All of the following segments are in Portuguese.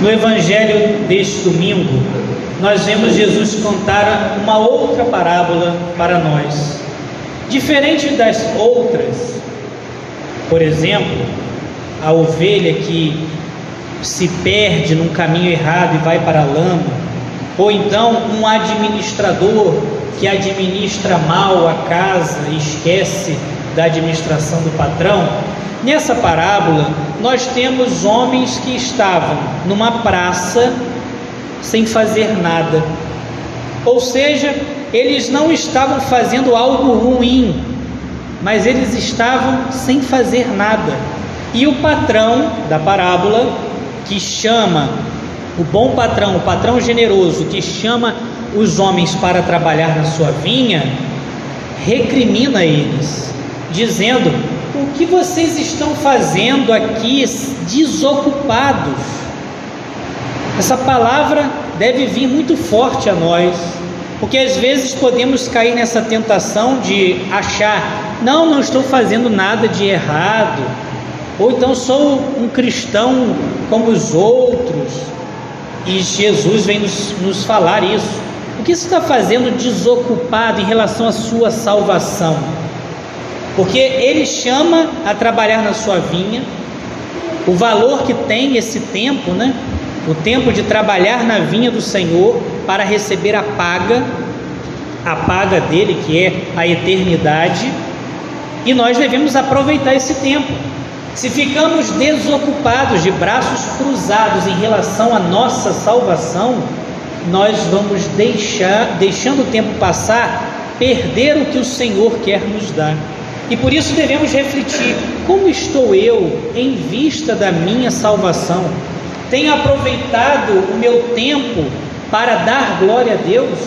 No evangelho deste domingo, nós vemos Jesus contar uma outra parábola para nós. Diferente das outras, por exemplo, a ovelha que se perde num caminho errado e vai para a lama, ou então um administrador que administra mal a casa e esquece da administração do patrão, Nessa parábola, nós temos homens que estavam numa praça sem fazer nada. Ou seja, eles não estavam fazendo algo ruim, mas eles estavam sem fazer nada. E o patrão da parábola, que chama o bom patrão, o patrão generoso, que chama os homens para trabalhar na sua vinha, recrimina eles, dizendo o que vocês estão fazendo aqui desocupados? Essa palavra deve vir muito forte a nós, porque às vezes podemos cair nessa tentação de achar, não, não estou fazendo nada de errado, ou então sou um cristão como os outros, e Jesus vem nos, nos falar isso. O que você está fazendo desocupado em relação à sua salvação? Porque ele chama a trabalhar na sua vinha, o valor que tem esse tempo, né? O tempo de trabalhar na vinha do Senhor para receber a paga, a paga dele, que é a eternidade, e nós devemos aproveitar esse tempo. Se ficamos desocupados, de braços cruzados em relação à nossa salvação, nós vamos deixar, deixando o tempo passar, perder o que o Senhor quer nos dar. E por isso devemos refletir: como estou eu em vista da minha salvação? Tenho aproveitado o meu tempo para dar glória a Deus,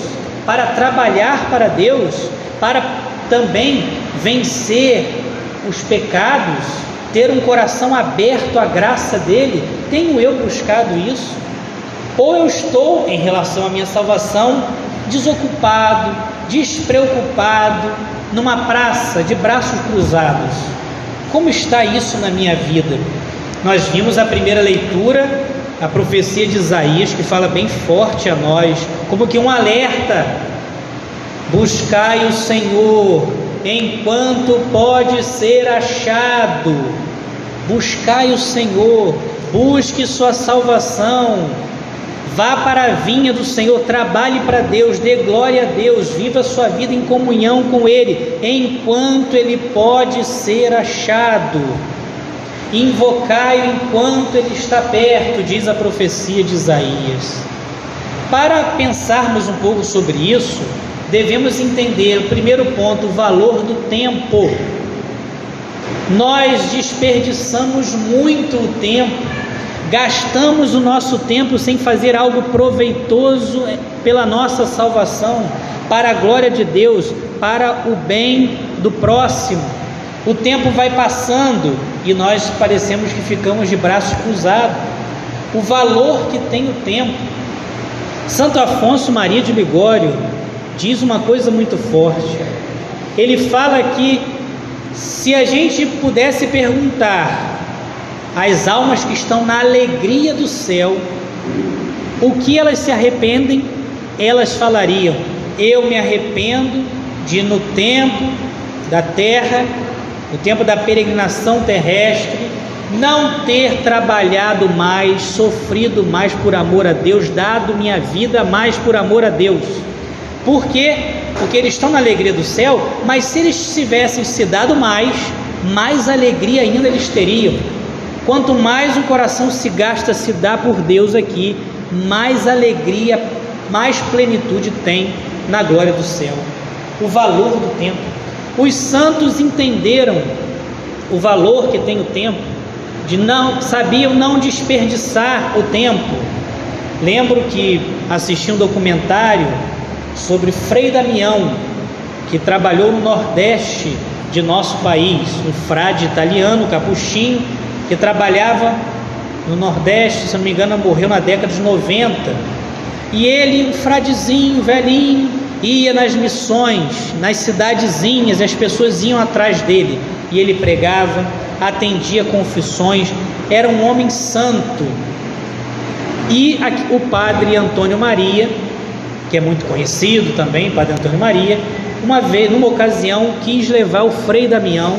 para trabalhar para Deus, para também vencer os pecados, ter um coração aberto à graça dele? Tenho eu buscado isso? Ou eu estou, em relação à minha salvação, desocupado, despreocupado, numa praça de braços cruzados. Como está isso na minha vida? Nós vimos a primeira leitura, a profecia de Isaías, que fala bem forte a nós, como que um alerta: buscai o Senhor enquanto pode ser achado, buscai o Senhor, busque sua salvação Vá para a vinha do Senhor, trabalhe para Deus, dê glória a Deus, viva sua vida em comunhão com Ele, enquanto Ele pode ser achado. Invocai-o enquanto Ele está perto, diz a profecia de Isaías. Para pensarmos um pouco sobre isso, devemos entender, o primeiro ponto, o valor do tempo. Nós desperdiçamos muito o tempo gastamos o nosso tempo sem fazer algo proveitoso pela nossa salvação, para a glória de Deus, para o bem do próximo. O tempo vai passando e nós parecemos que ficamos de braços cruzados. O valor que tem o tempo. Santo Afonso Maria de Ligório diz uma coisa muito forte. Ele fala que se a gente pudesse perguntar as almas que estão na alegria do céu, o que elas se arrependem, elas falariam: Eu me arrependo de no tempo da terra, no tempo da peregrinação terrestre, não ter trabalhado mais, sofrido mais por amor a Deus, dado minha vida mais por amor a Deus. Por quê? Porque eles estão na alegria do céu, mas se eles tivessem se dado mais, mais alegria ainda eles teriam. Quanto mais o coração se gasta, se dá por Deus aqui, mais alegria, mais plenitude tem na glória do céu. O valor do tempo. Os santos entenderam o valor que tem o tempo, de não sabiam não desperdiçar o tempo. Lembro que assisti um documentário sobre Frei Damião, que trabalhou no Nordeste de nosso país, um frade italiano, capuchinho, que trabalhava no Nordeste, se não me engano, morreu na década de 90. E ele, um fradezinho, velhinho, ia nas missões, nas cidadezinhas, e as pessoas iam atrás dele. E ele pregava, atendia confissões, era um homem santo. E o padre Antônio Maria, que é muito conhecido também, padre Antônio Maria, uma vez, numa ocasião, quis levar o Frei Damião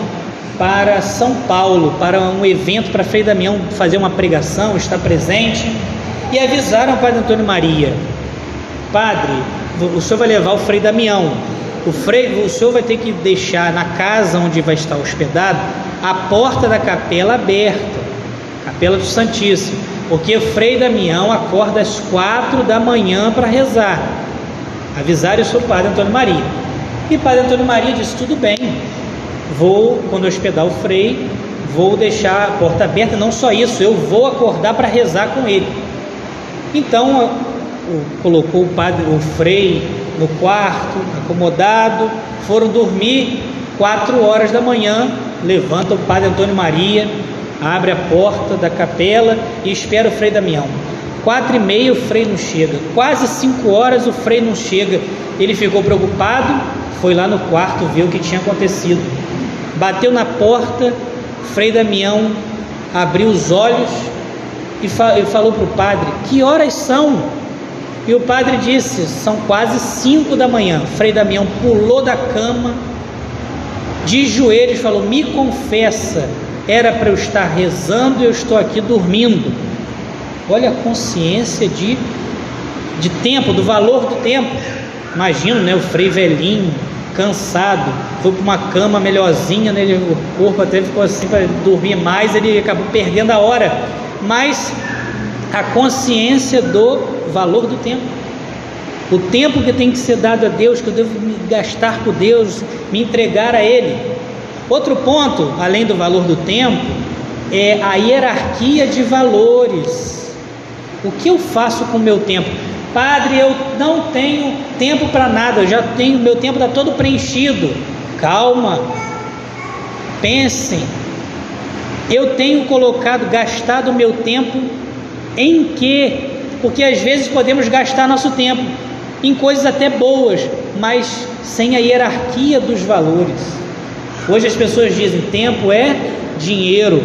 para São Paulo, para um evento para Frei Damião fazer uma pregação, estar presente, e avisaram o Padre Antônio Maria: Padre, o senhor vai levar o Frei Damião. O, frei, o senhor vai ter que deixar na casa onde vai estar hospedado a porta da capela aberta, capela do Santíssimo, porque o Frei Damião acorda às quatro da manhã para rezar. Avisaram isso ao Padre Antônio Maria. E Padre Antônio Maria disse: tudo bem, vou, quando hospedar o Frei, vou deixar a porta aberta. Não só isso, eu vou acordar para rezar com ele. Então, colocou o padre, o Frei, no quarto, acomodado, foram dormir quatro horas da manhã. Levanta o Padre Antônio Maria, abre a porta da capela e espera o Frei Damião. Quatro e meia o Frei não chega. Quase cinco horas o Frei não chega. Ele ficou preocupado, foi lá no quarto ver o que tinha acontecido. Bateu na porta, Frei Damião abriu os olhos e, fa e falou para o padre: Que horas são? E o padre disse: São quase cinco da manhã. Frei Damião pulou da cama, de joelhos, falou: Me confessa, era para eu estar rezando e eu estou aqui dormindo. Olha a consciência de, de tempo, do valor do tempo. Imagina, né? O frei velhinho, cansado, foi para uma cama melhorzinha, né? o corpo até ficou assim para dormir mais, ele acabou perdendo a hora. Mas a consciência do valor do tempo. O tempo que tem que ser dado a Deus, que eu devo me gastar por Deus, me entregar a Ele. Outro ponto, além do valor do tempo, é a hierarquia de valores. O que eu faço com o meu tempo? Padre, eu não tenho tempo para nada, eu já tenho, meu tempo está todo preenchido. Calma, pensem. Eu tenho colocado, gastado o meu tempo em quê? Porque às vezes podemos gastar nosso tempo em coisas até boas, mas sem a hierarquia dos valores. Hoje as pessoas dizem: tempo é dinheiro,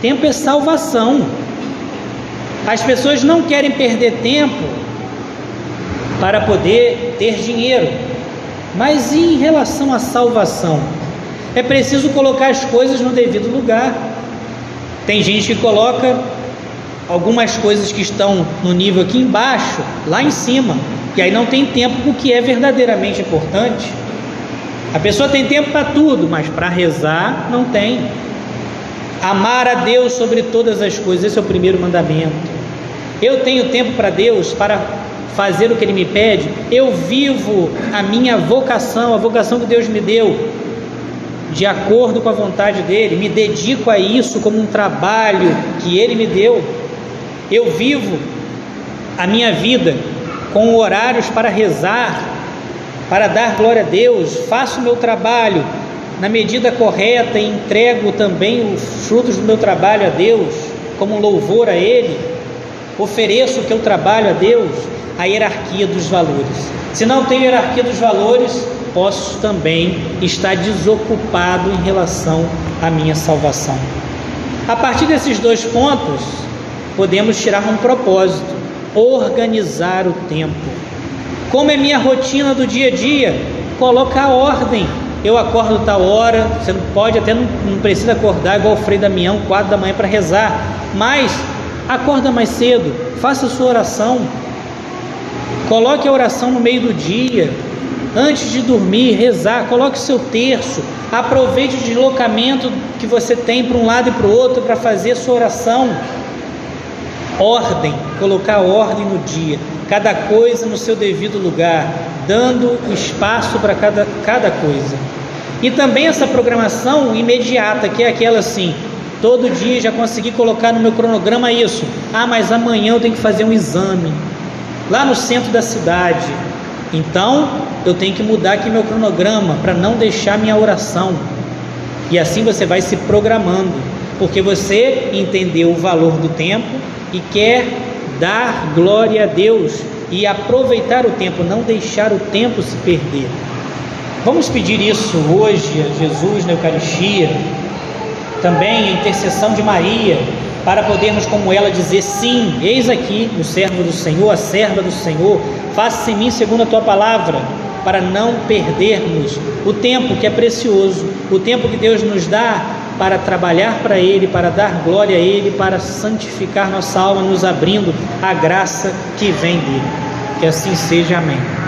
tempo é salvação. As pessoas não querem perder tempo para poder ter dinheiro. Mas em relação à salvação? É preciso colocar as coisas no devido lugar. Tem gente que coloca algumas coisas que estão no nível aqui embaixo, lá em cima, e aí não tem tempo para o que é verdadeiramente importante. A pessoa tem tempo para tudo, mas para rezar não tem. Amar a Deus sobre todas as coisas, esse é o primeiro mandamento. Eu tenho tempo para Deus para fazer o que Ele me pede, eu vivo a minha vocação, a vocação que Deus me deu, de acordo com a vontade dEle, me dedico a isso como um trabalho que Ele me deu. Eu vivo a minha vida com horários para rezar, para dar glória a Deus, faço o meu trabalho na medida correta e entrego também os frutos do meu trabalho a Deus, como louvor a Ele, ofereço o que eu trabalho a Deus, a hierarquia dos valores. Se não tenho hierarquia dos valores, posso também estar desocupado em relação à minha salvação. A partir desses dois pontos, podemos tirar um propósito: organizar o tempo. Como é minha rotina do dia a dia? Colocar ordem. Eu acordo tal hora, você pode até não, não precisa acordar igual o Frei Damião, quatro da manhã para rezar, mas acorda mais cedo, faça sua oração, Coloque a oração no meio do dia, antes de dormir, rezar, coloque o seu terço, aproveite o deslocamento que você tem para um lado e para o outro para fazer a sua oração. Ordem, colocar ordem no dia, cada coisa no seu devido lugar, dando espaço para cada, cada coisa. E também essa programação imediata, que é aquela assim, todo dia já consegui colocar no meu cronograma isso. Ah, mas amanhã eu tenho que fazer um exame lá no centro da cidade. Então, eu tenho que mudar aqui meu cronograma para não deixar minha oração. E assim você vai se programando, porque você entendeu o valor do tempo e quer dar glória a Deus e aproveitar o tempo, não deixar o tempo se perder. Vamos pedir isso hoje a Jesus na Eucaristia, também a intercessão de Maria, para podermos, como ela, dizer: Sim, eis aqui o servo do Senhor, a serva do Senhor, faça em mim segundo a tua palavra, para não perdermos o tempo que é precioso, o tempo que Deus nos dá para trabalhar para Ele, para dar glória a Ele, para santificar nossa alma, nos abrindo a graça que vem dele. Que assim seja, amém.